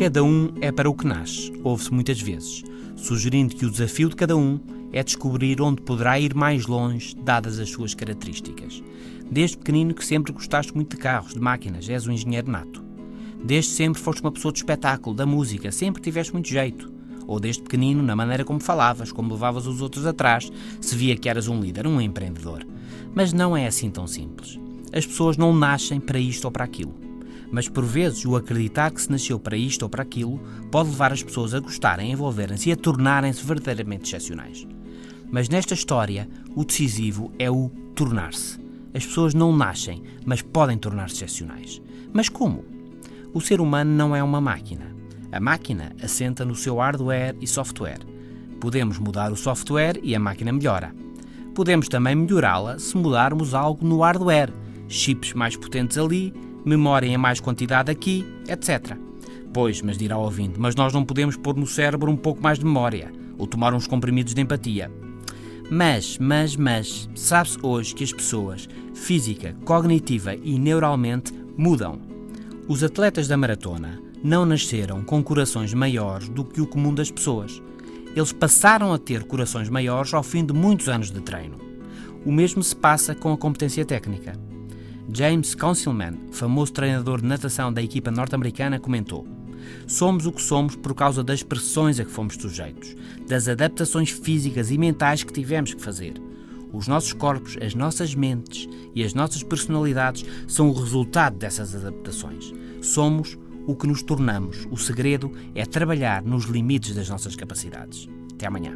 cada um é para o que nasce, ouve-se muitas vezes, sugerindo que o desafio de cada um é descobrir onde poderá ir mais longe, dadas as suas características. Desde pequenino que sempre gostaste muito de carros, de máquinas, és um engenheiro nato. Desde sempre foste uma pessoa de espetáculo, da música, sempre tiveste muito jeito. Ou desde pequenino, na maneira como falavas, como levavas os outros atrás, se via que eras um líder, um empreendedor. Mas não é assim tão simples. As pessoas não nascem para isto ou para aquilo. Mas por vezes o acreditar que se nasceu para isto ou para aquilo pode levar as pessoas a gostarem, a envolverem-se e a tornarem-se verdadeiramente excepcionais. Mas nesta história, o decisivo é o tornar-se. As pessoas não nascem, mas podem tornar-se excepcionais. Mas como? O ser humano não é uma máquina. A máquina assenta no seu hardware e software. Podemos mudar o software e a máquina melhora. Podemos também melhorá-la se mudarmos algo no hardware, chips mais potentes ali, memória em mais quantidade aqui, etc. Pois, mas dirá o ouvinte, mas nós não podemos pôr no cérebro um pouco mais de memória ou tomar uns comprimidos de empatia. Mas, mas, mas, sabe-se hoje que as pessoas, física, cognitiva e neuralmente, mudam. Os atletas da maratona não nasceram com corações maiores do que o comum das pessoas. Eles passaram a ter corações maiores ao fim de muitos anos de treino. O mesmo se passa com a competência técnica. James Councilman, famoso treinador de natação da equipa norte-americana, comentou: Somos o que somos por causa das pressões a que fomos sujeitos, das adaptações físicas e mentais que tivemos que fazer. Os nossos corpos, as nossas mentes e as nossas personalidades são o resultado dessas adaptações. Somos o que nos tornamos. O segredo é trabalhar nos limites das nossas capacidades. Até amanhã.